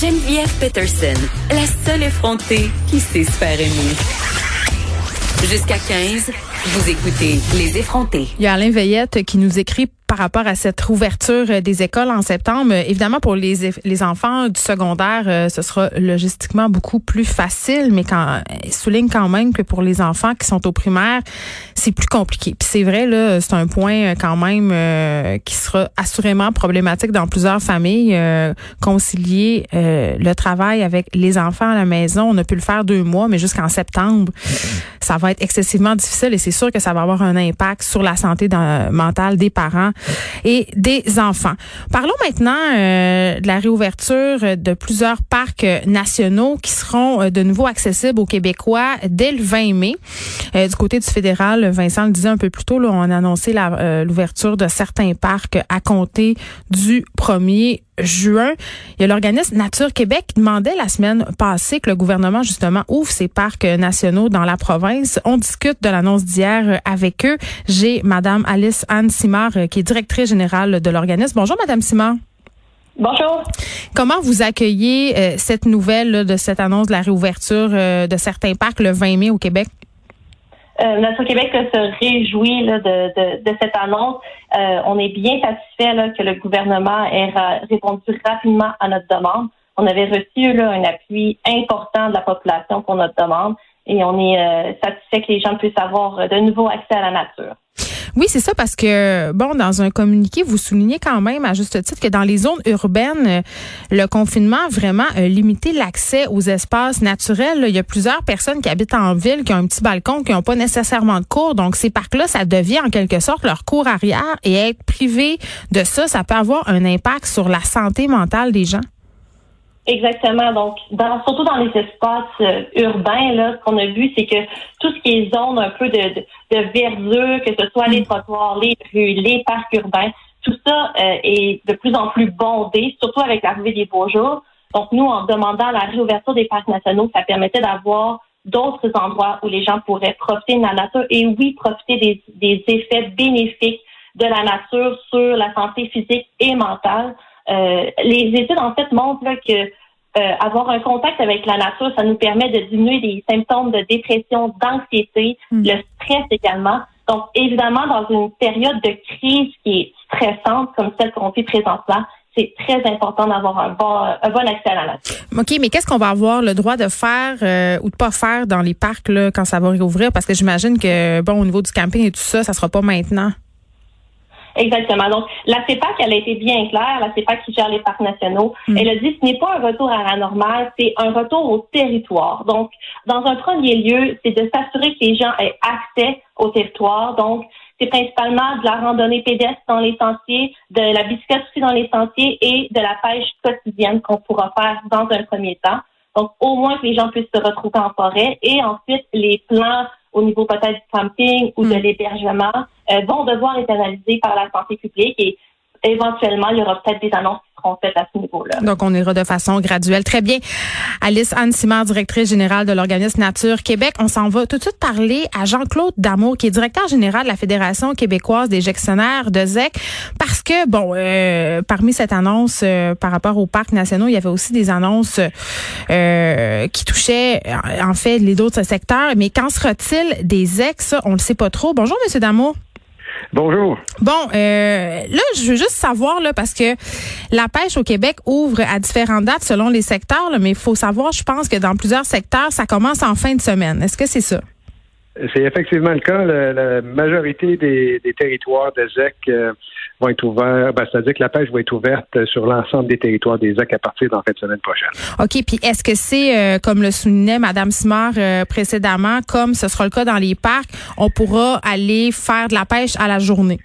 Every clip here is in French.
Geneviève Peterson, la seule effrontée qui sait se faire aimer. Jusqu'à 15, vous écoutez Les effrontés. Il y a Alain Veillette qui nous écrit par rapport à cette rouverture des écoles en septembre. Évidemment, pour les, les enfants du secondaire, euh, ce sera logistiquement beaucoup plus facile, mais quand il souligne quand même que pour les enfants qui sont au primaire, c'est plus compliqué. Puis c'est vrai, là, c'est un point euh, quand même euh, qui sera assurément problématique dans plusieurs familles. concilier le travail avec les enfants à la maison, on a pu le faire deux mois, mais jusqu'en septembre, ça va être excessivement difficile et c'est sûr que ça va avoir un impact sur la santé mentale des parents et des enfants. Parlons maintenant euh, de la réouverture de plusieurs parcs nationaux qui seront euh, de nouveau accessibles aux Québécois dès le 20 mai. Euh, du côté du fédéral, Vincent le disait un peu plus tôt, on a annoncé l'ouverture de certains parcs à compter du 1er juin. Il y a l'organisme Nature Québec qui demandait la semaine passée que le gouvernement, justement, ouvre ses parcs nationaux dans la province. On discute de l'annonce d'hier avec eux. J'ai Madame Alice Anne Simard, qui est directrice générale de l'organisme. Bonjour, Madame Simard. Bonjour. Comment vous accueillez euh, cette nouvelle de cette annonce de la réouverture euh, de certains parcs le 20 mai au Québec? Euh, Notre Québec se réjouit de, cette annonce. Euh, on est bien satisfait que le gouvernement ait répondu rapidement à notre demande. On avait reçu là, un appui important de la population pour notre demande et on est euh, satisfait que les gens puissent avoir de nouveau accès à la nature. Oui, c'est ça parce que, bon, dans un communiqué, vous soulignez quand même, à juste titre, que dans les zones urbaines, euh, le confinement a vraiment limité l'accès aux espaces naturels. Il y a plusieurs personnes qui habitent en ville, qui ont un petit balcon, qui n'ont pas nécessairement de cours. Donc, ces parcs-là, ça devient en quelque sorte leur cours arrière et être privé de ça, ça peut avoir un impact sur la santé mentale des gens. Exactement. Donc, dans, surtout dans les espaces euh, urbains, là, ce qu'on a vu, c'est que tout ce qui est zone un peu de, de, de verdure, que ce soit les trottoirs, les rues, les parcs urbains, tout ça euh, est de plus en plus bondé, surtout avec l'arrivée des beaux jours. Donc, nous, en demandant la réouverture des parcs nationaux, ça permettait d'avoir d'autres endroits où les gens pourraient profiter de la nature et oui, profiter des, des effets bénéfiques de la nature sur la santé physique et mentale. Euh, les études, en fait, montrent que euh, avoir un contact avec la nature, ça nous permet de diminuer les symptômes de dépression, d'anxiété, hmm. le stress également. Donc, évidemment, dans une période de crise qui est stressante comme celle qu'on vit présentement, c'est très important d'avoir un bon, un bon accès à la nature. OK, mais qu'est-ce qu'on va avoir le droit de faire euh, ou de pas faire dans les parcs là, quand ça va réouvrir? Parce que j'imagine que, bon, au niveau du camping et tout ça, ça sera pas maintenant. Exactement. Donc, la CEPAC, elle a été bien claire, la CEPAC qui gère les parcs nationaux. Mm. Elle a dit ce n'est pas un retour à la normale, c'est un retour au territoire. Donc, dans un premier lieu, c'est de s'assurer que les gens aient accès au territoire. Donc, c'est principalement de la randonnée pédestre dans les sentiers, de la bicyclette aussi dans les sentiers et de la pêche quotidienne qu'on pourra faire dans un premier temps. Donc, au moins que les gens puissent se retrouver en forêt et ensuite les plans au niveau peut-être du camping ou de hmm. l'hébergement euh, vont devoir être analysés par la santé publique et éventuellement, il y aura peut-être des annonces Donc, on ira de façon graduelle. Très bien. Alice Anne Simard, directrice générale de l'organisme Nature Québec. On s'en va tout de suite parler à Jean-Claude Damour, qui est directeur général de la Fédération québécoise des gestionnaires de ZEC, parce que, bon, euh, parmi cette annonce euh, par rapport aux parcs nationaux, il y avait aussi des annonces euh, qui touchaient, en fait, les autres secteurs. Mais qu'en sera-t-il des ZEC? Ça, on le sait pas trop. Bonjour, Monsieur Damour. Bonjour. Bon, euh, là, je veux juste savoir, là, parce que la pêche au Québec ouvre à différentes dates selon les secteurs, mais il faut savoir, je pense que dans plusieurs secteurs, ça commence en fin de semaine. Est-ce que c'est ça? C'est effectivement le cas. La, majorité des, territoires de ZEC euh, vont être. Ben, C'est-à-dire que la pêche va être ouverte sur l'ensemble des territoires des ZEC à partir de la fin de semaine prochaine. OK. Puis est-ce que c'est, euh, comme le soulignait Mme Simard euh, précédemment, comme ce sera le cas dans les parcs, on pourra aller faire de la pêche à la journée?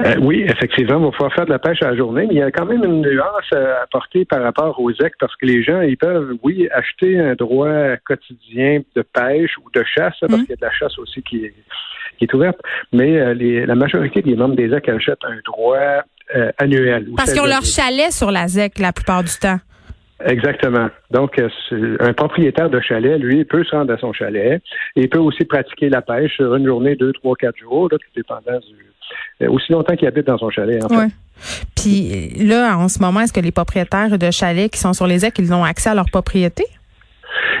Euh, oui, effectivement, on va pouvoir faire de la pêche à la journée, mais il y a quand même une nuance à apporter par rapport aux ZEC parce que les gens, ils peuvent, oui, acheter un droit quotidien de pêche ou de chasse, parce qu'il y a de la chasse aussi qui est, qui est ouverte, mais euh, les, la majorité des membres des ZEC achètent un droit euh, annuel. Parce qu'ils ont leur chalet sur la ZEC la plupart du temps. Exactement. Donc, un propriétaire de chalet, lui, peut se rendre à son chalet et il peut aussi pratiquer la pêche sur une journée, deux, trois, quatre jours, là, tout dépendant du, euh, aussi longtemps qu'il habite dans son chalet. En fait. Puis là, en ce moment, est-ce que les propriétaires de chalets qui sont sur les ailes, ils ont accès à leur propriété?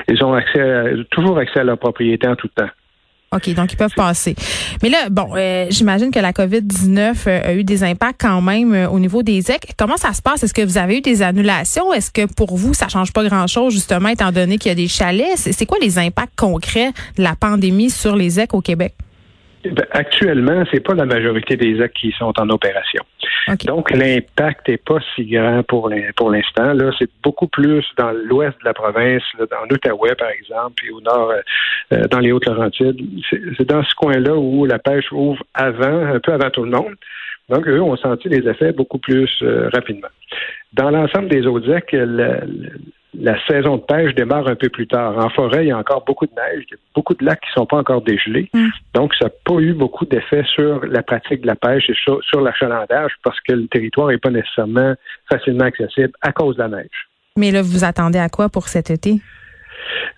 Ils ont accès toujours accès à leur propriété en tout temps. OK, donc ils peuvent passer. Mais là, bon, euh, j'imagine que la COVID-19 euh, a eu des impacts quand même au niveau des EC. Comment ça se passe? Est-ce que vous avez eu des annulations? Est-ce que pour vous, ça change pas grand-chose, justement, étant donné qu'il y a des chalets? C'est quoi les impacts concrets de la pandémie sur les EC au Québec? Ben, actuellement, c'est pas la majorité des actes qui sont en opération. Donc, l'impact n'est pas si grand pour l'instant. Là, c'est beaucoup plus dans l'ouest de la province, là, en Outaouais, par exemple, et au nord, euh, euh, dans les Hautes-Laurentides. C'est dans ce coin-là où la pêche ouvre avant, un peu avant tout le monde. Donc, eux ont senti les effets beaucoup plus euh, rapidement. Dans l'ensemble des autres actes, la saison de pêche démarre un peu plus tard. En forêt, il y a encore beaucoup de neige, il y a beaucoup de lacs qui ne sont pas encore dégelés. Mm. Donc, ça n'a pas eu beaucoup d'effet sur la pratique de la pêche et sur, l'achalandage parce que le territoire n'est pas nécessairement facilement accessible à cause de la neige. Mais là, vous attendez à quoi pour cet été?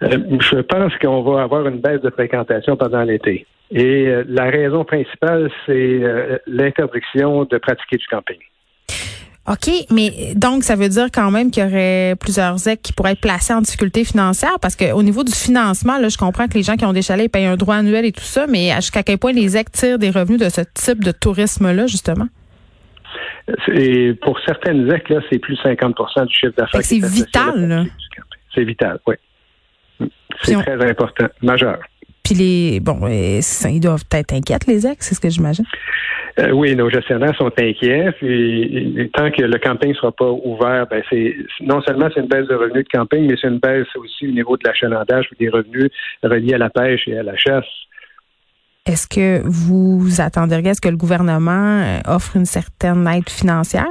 Euh, je pense qu'on va avoir une baisse de fréquentation pendant l'été. Et euh, la raison principale, c'est euh, l'interdiction de pratiquer du camping. OK, mais donc ça veut dire quand même qu'il y aurait plusieurs ZEC qui pourraient être placés en difficulté financière parce qu'au niveau du financement, là, je comprends que les gens qui ont des chalets payent un droit annuel et tout ça, mais jusqu'à quel point les ZEC tirent des revenus de ce type de tourisme-là, justement? pour certaines ZEC, là, c'est plus de 50 du chiffre d'affaires. C'est vital, là. C'est vital, oui. C'est très important, majeur. Puis les bon, ils doivent être inquiets, les ZEC, c'est ce que j'imagine? Euh, oui, nos gestionnaires sont inquiets. Puis, tant que le camping ne sera pas ouvert, ben c'est non seulement c'est une baisse de revenus de camping, mais c'est une baisse aussi au niveau de l'achalandage des revenus reliés à la pêche et à la chasse. Est-ce que vous attendriez à ce que le gouvernement euh, offre une certaine aide financière?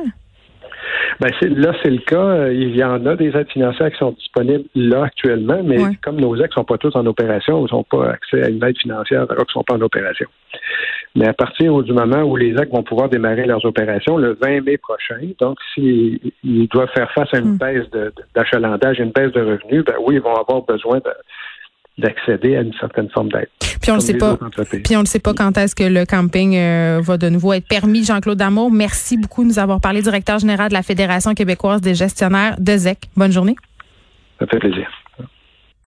Ben là, c'est le cas. Il y en a des aides financières qui sont disponibles là actuellement, mais comme nos ex sont pas tous en opération, ils n'ont pas accès à une aide financière alors qu'ils sont pas en opération. Mais à partir du moment où les actes vont pouvoir démarrer leurs opérations, le 20 mai prochain, donc s'ils doivent faire face à une hmm. baisse d'achalandage, une baisse de revenus, ben oui, ils vont avoir besoin d'accéder à une certaine forme d'aide. Puis on ne sait pas. Puis on sait pas quand est-ce que le camping euh, va de nouveau être permis. Jean-Claude Damour, merci beaucoup de nous avoir parlé, directeur général de la Fédération québécoise des gestionnaires de ZEC. Bonne journée. Ça fait plaisir.